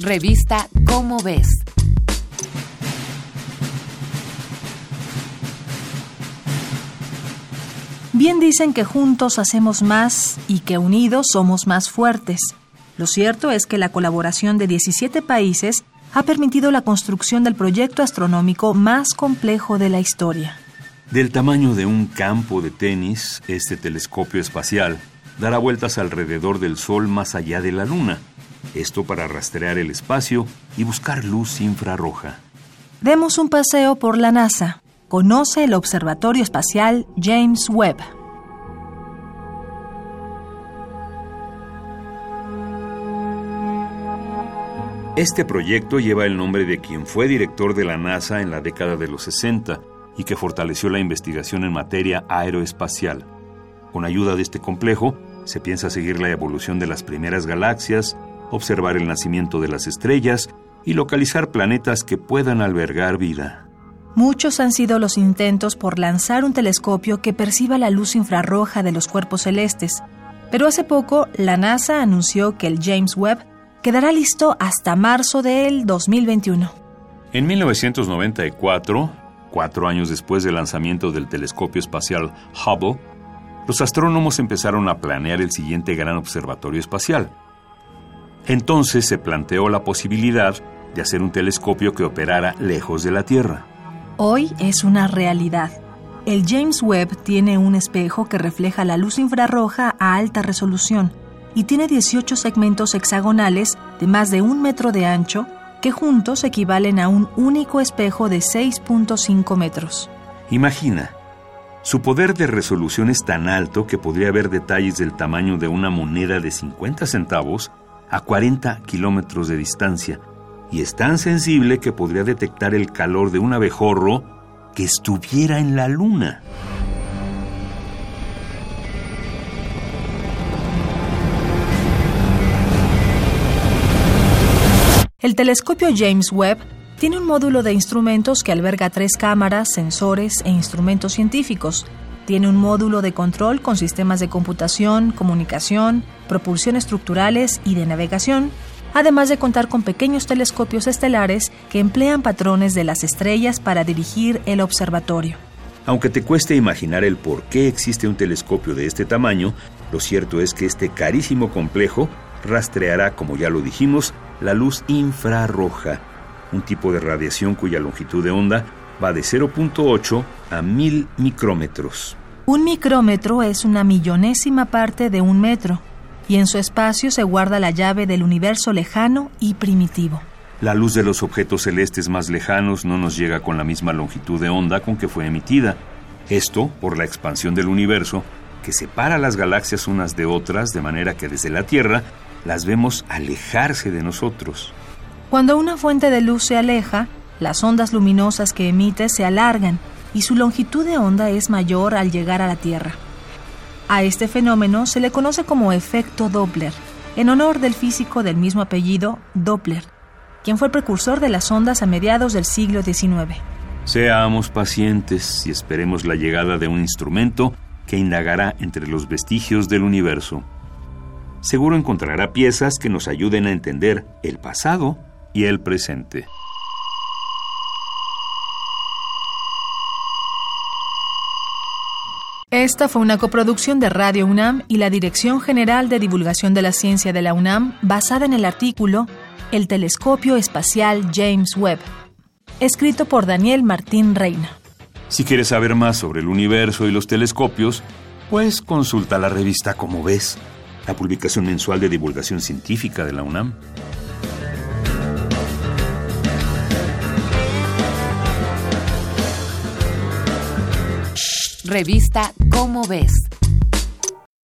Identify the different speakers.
Speaker 1: Revista Cómo ves.
Speaker 2: Bien dicen que juntos hacemos más y que unidos somos más fuertes. Lo cierto es que la colaboración de 17 países ha permitido la construcción del proyecto astronómico más complejo de la historia.
Speaker 3: Del tamaño de un campo de tenis, este telescopio espacial dará vueltas alrededor del Sol más allá de la Luna. Esto para rastrear el espacio y buscar luz infrarroja.
Speaker 2: Demos un paseo por la NASA. Conoce el Observatorio Espacial James Webb.
Speaker 3: Este proyecto lleva el nombre de quien fue director de la NASA en la década de los 60 y que fortaleció la investigación en materia aeroespacial. Con ayuda de este complejo, se piensa seguir la evolución de las primeras galaxias, observar el nacimiento de las estrellas y localizar planetas que puedan albergar vida.
Speaker 2: Muchos han sido los intentos por lanzar un telescopio que perciba la luz infrarroja de los cuerpos celestes, pero hace poco la NASA anunció que el James Webb quedará listo hasta marzo del 2021.
Speaker 3: En 1994, cuatro años después del lanzamiento del telescopio espacial Hubble, los astrónomos empezaron a planear el siguiente gran observatorio espacial. Entonces se planteó la posibilidad de hacer un telescopio que operara lejos de la Tierra.
Speaker 2: Hoy es una realidad. El James Webb tiene un espejo que refleja la luz infrarroja a alta resolución y tiene 18 segmentos hexagonales de más de un metro de ancho que juntos equivalen a un único espejo de 6.5 metros.
Speaker 3: Imagina, su poder de resolución es tan alto que podría ver detalles del tamaño de una moneda de 50 centavos a 40 kilómetros de distancia y es tan sensible que podría detectar el calor de un abejorro que estuviera en la luna.
Speaker 2: El telescopio James Webb tiene un módulo de instrumentos que alberga tres cámaras, sensores e instrumentos científicos. Tiene un módulo de control con sistemas de computación, comunicación, propulsión estructurales y de navegación, además de contar con pequeños telescopios estelares que emplean patrones de las estrellas para dirigir el observatorio.
Speaker 3: Aunque te cueste imaginar el por qué existe un telescopio de este tamaño, lo cierto es que este carísimo complejo rastreará, como ya lo dijimos, la luz infrarroja, un tipo de radiación cuya longitud de onda va de 0.8 a 1000 micrómetros.
Speaker 2: Un micrómetro es una millonésima parte de un metro, y en su espacio se guarda la llave del universo lejano y primitivo.
Speaker 3: La luz de los objetos celestes más lejanos no nos llega con la misma longitud de onda con que fue emitida. Esto por la expansión del universo, que separa las galaxias unas de otras de manera que desde la Tierra las vemos alejarse de nosotros.
Speaker 2: Cuando una fuente de luz se aleja, las ondas luminosas que emite se alargan y su longitud de onda es mayor al llegar a la Tierra. A este fenómeno se le conoce como efecto Doppler, en honor del físico del mismo apellido, Doppler, quien fue el precursor de las ondas a mediados del siglo XIX.
Speaker 3: Seamos pacientes y esperemos la llegada de un instrumento que indagará entre los vestigios del universo seguro encontrará piezas que nos ayuden a entender el pasado y el presente.
Speaker 2: Esta fue una coproducción de Radio UNAM y la Dirección General de Divulgación de la Ciencia de la UNAM basada en el artículo El Telescopio Espacial James Webb, escrito por Daniel Martín Reina.
Speaker 3: Si quieres saber más sobre el universo y los telescopios, pues consulta la revista Como ves la publicación mensual de divulgación científica de la UNAM.
Speaker 1: Revista Cómo ves